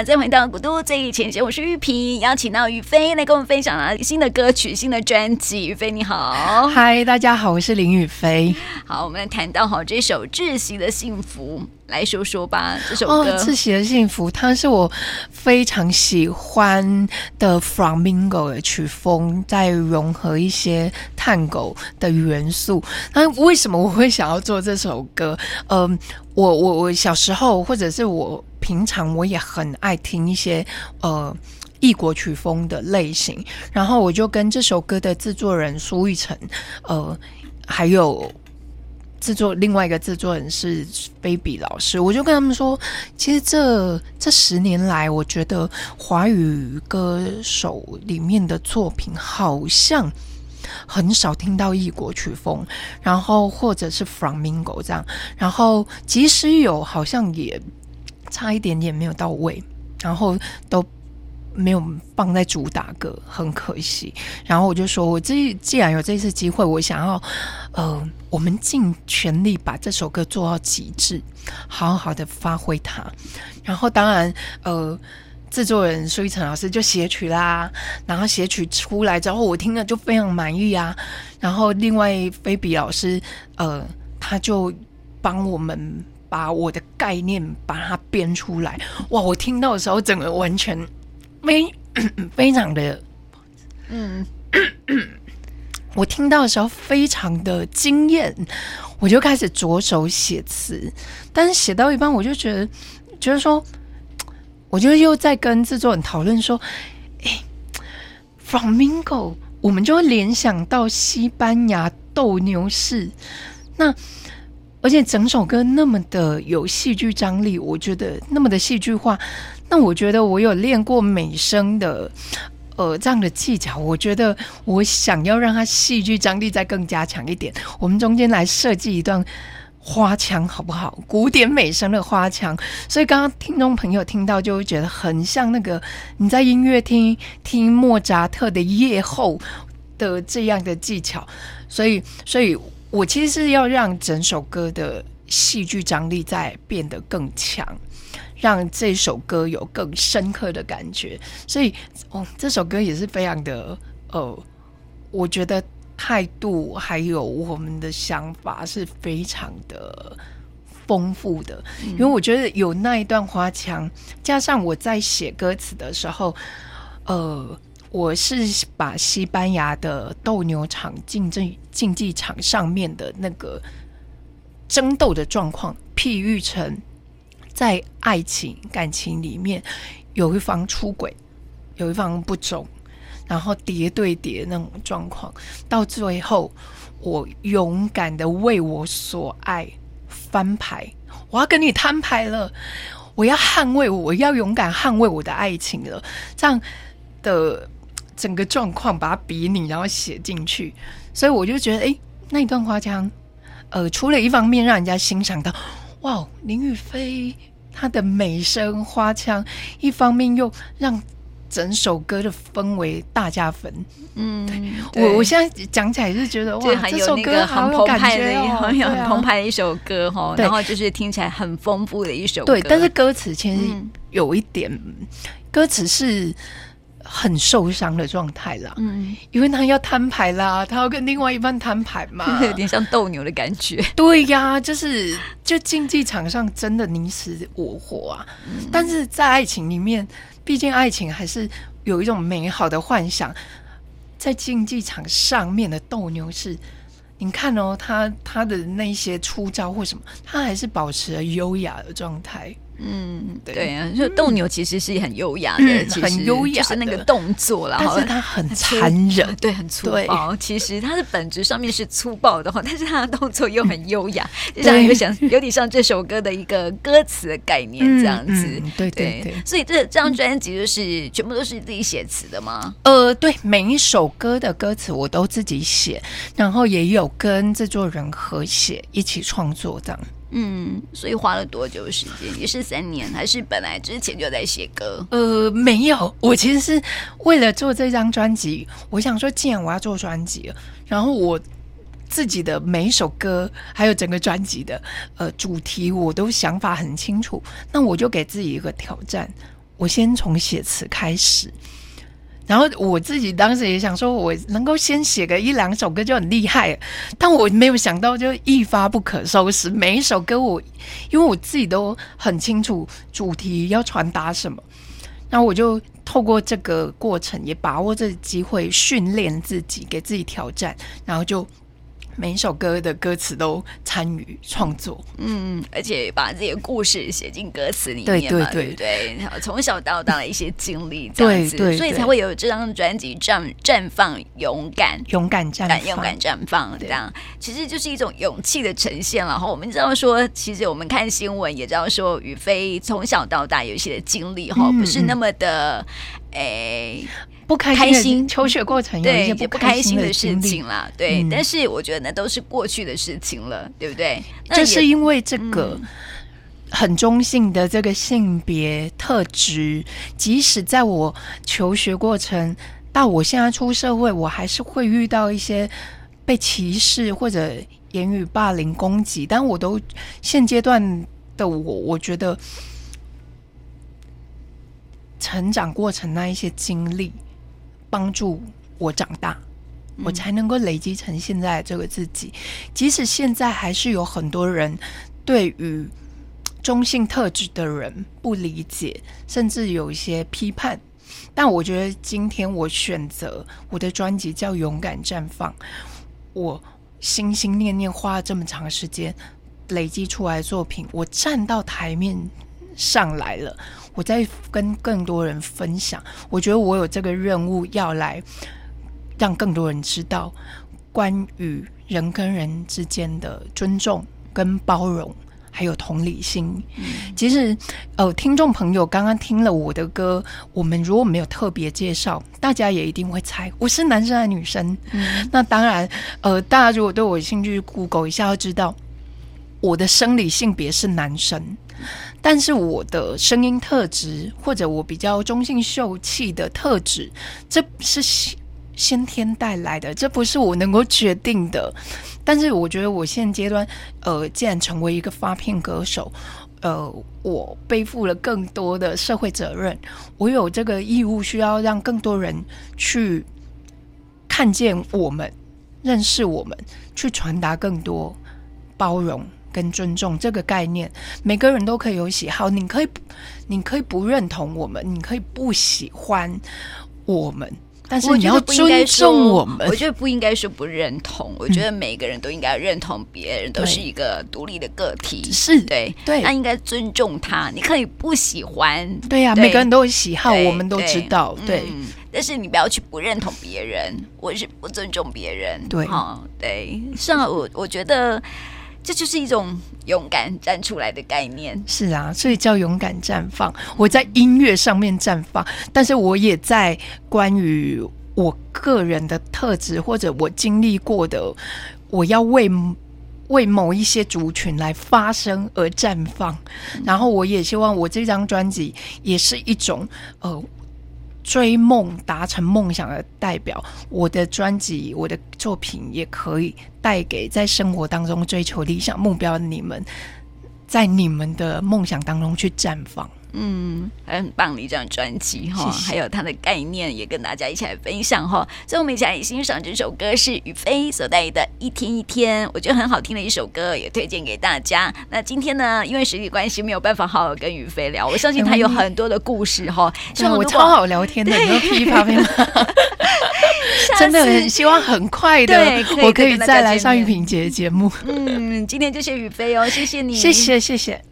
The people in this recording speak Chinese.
好，再回到古都最前线，我是玉萍，邀请到宇飞来跟我们分享啊新的歌曲、新的专辑。宇飞你好，嗨，大家好，我是林宇飞。好，我们来谈到好这首《窒息的幸福》，来说说吧。这首歌哦，《窒息的幸福》，它是我非常喜欢的 Flamingo 的曲风，在融合一些探狗的元素。那为什么我会想要做这首歌？嗯、呃，我我我小时候，或者是我。平常我也很爱听一些呃异国曲风的类型，然后我就跟这首歌的制作人苏玉成，呃，还有制作另外一个制作人是 Baby 老师，我就跟他们说，其实这这十年来，我觉得华语歌手里面的作品好像很少听到异国曲风，然后或者是 Flamingo 这样，然后即使有，好像也。差一点点没有到位，然后都没有放在主打歌，很可惜。然后我就说，我这既然有这次机会，我想要，呃，我们尽全力把这首歌做到极致，好好的发挥它。然后当然，呃，制作人苏一晨老师就写曲啦，然后写曲出来之后，我听了就非常满意啊。然后另外菲比老师，呃，他就帮我们。把我的概念把它编出来，哇！我听到的时候，整个完全非 非常的，嗯，我听到的时候非常的惊艳，我就开始着手写词，但是写到一半，我就觉得，觉得说，我就又在跟制作人讨论说，哎，Flamingo，我们就会联想到西班牙斗牛士，那。而且整首歌那么的有戏剧张力，我觉得那么的戏剧化。那我觉得我有练过美声的，呃，这样的技巧。我觉得我想要让它戏剧张力再更加强一点。我们中间来设计一段花腔，好不好？古典美声的花腔。所以刚刚听众朋友听到就会觉得很像那个你在音乐厅听莫扎特的夜后的这样的技巧。所以，所以。我其实是要让整首歌的戏剧张力再变得更强，让这首歌有更深刻的感觉。所以，哦，这首歌也是非常的，呃，我觉得态度还有我们的想法是非常的丰富的。因为我觉得有那一段花腔，加上我在写歌词的时候，呃。我是把西班牙的斗牛场竞争竞技场上面的那个争斗的状况，譬喻成在爱情感情里面，有一方出轨，有一方不忠，然后叠对叠那种状况，到最后我勇敢的为我所爱翻牌，我要跟你摊牌了，我要捍卫，我要勇敢捍卫我的爱情了，这样的。整个状况把它比拟，然后写进去，所以我就觉得，哎，那一段花腔，呃，除了一方面让人家欣赏到，哇，林宇飞她的美声花腔，一方面又让整首歌的氛围大加分。嗯，对我我现在讲起来是觉得，哇，这首歌很澎湃的，很有很澎湃的一首歌哈，然后就是听起来很丰富的一首歌。对，但是歌词其实有一点，嗯、歌词是。很受伤的状态啦，嗯，因为他要摊牌啦，他要跟另外一半摊牌嘛，有点像斗牛的感觉。对呀、啊，就是就竞技场上真的你死我活啊，嗯、但是在爱情里面，毕竟爱情还是有一种美好的幻想，在竞技场上面的斗牛是，你看哦，他他的那些出招或什么，他还是保持了优雅的状态。嗯，对。啊，就斗牛其实是很优雅的，很优雅，就是那个动作啦，但是它很残忍，对，很粗暴。其实它的本质上面是粗暴的话，但是它的动作又很优雅，就像一个想有点像这首歌的一个歌词的概念这样子。对对对，所以这这张专辑就是全部都是自己写词的吗？呃，对，每一首歌的歌词我都自己写，然后也有跟制作人合写，一起创作这样。嗯，所以花了多久时间？也是三年，还是本来之前就在写歌？呃，没有，我其实是为了做这张专辑，我想说，既然我要做专辑，然后我自己的每一首歌，还有整个专辑的呃主题，我都想法很清楚，那我就给自己一个挑战，我先从写词开始。然后我自己当时也想说，我能够先写个一两首歌就很厉害，但我没有想到就一发不可收拾。每一首歌我，因为我自己都很清楚主题要传达什么，然后我就透过这个过程，也把握这个机会训练自己，给自己挑战，然后就。每一首歌的歌词都参与创作，嗯，而且把自己的故事写进歌词里面嘛，对对对，对对？从小到大的一些经历，这样子，对对对，所以才会有这张专辑《绽绽放勇敢》，勇敢绽放，勇敢绽放，这样。其实就是一种勇气的呈现了。然后我们知道说，其实我们看新闻也知道说，雨飞从小到大有一些的经历哈，不是那么的，诶。不开心，求学过程有一些不开心的事情啦，对，但是我觉得那都是过去的事情了，对不对？就是因为这个很中性的这个性别特质，即使在我求学过程到我现在出社会，我还是会遇到一些被歧视或者言语霸凌攻击，但我都现阶段的我，我觉得成长过程那一些经历。帮助我长大，我才能够累积成现在这个自己。即使现在还是有很多人对于中性特质的人不理解，甚至有一些批判，但我觉得今天我选择我的专辑叫《勇敢绽放》，我心心念念花了这么长时间累积出来的作品，我站到台面上来了。我在跟更多人分享，我觉得我有这个任务要来让更多人知道关于人跟人之间的尊重、跟包容，还有同理心。嗯、其实，呃，听众朋友刚刚听了我的歌，我们如果没有特别介绍，大家也一定会猜我是男生还是女生。嗯、那当然，呃，大家如果对我有兴趣，Google 一下要知道我的生理性别是男生。但是我的声音特质，或者我比较中性秀气的特质，这是先先天带来的，这不是我能够决定的。但是我觉得我现阶段，呃，既然成为一个发片歌手，呃，我背负了更多的社会责任，我有这个义务，需要让更多人去看见我们，认识我们，去传达更多包容。跟尊重这个概念，每个人都可以有喜好。你可以，你可以不认同我们，你可以不喜欢我们，但是你要尊重我们。我觉得不应该说不认同，我觉得每个人都应该认同别人，都是一个独立的个体。是对对，那应该尊重他。你可以不喜欢，对呀，每个人都有喜好，我们都知道。对，但是你不要去不认同别人，我是不尊重别人。对，哈，对。像我，我觉得。这就是一种勇敢站出来的概念，是啊，所以叫勇敢绽放。我在音乐上面绽放，但是我也在关于我个人的特质或者我经历过的，我要为为某一些族群来发声而绽放。然后我也希望我这张专辑也是一种呃。追梦、达成梦想的代表，我的专辑、我的作品也可以带给在生活当中追求理想目标的你们，在你们的梦想当中去绽放。嗯，很棒的一张专辑哈，还有它的概念也跟大家一起来分享哈。所以我们一起来欣赏这首歌是雨飞所带来的一天一天，我觉得很好听的一首歌，也推荐给大家。那今天呢，因为时间关系没有办法好好跟雨飞聊，我相信她有很多的故事哈。希望我超好聊天的，你噼里啪啦，真的很希望很快的，我可以再来上玉萍姐的节目。嗯，今天就谢雨飞哦，谢谢你，谢谢谢谢。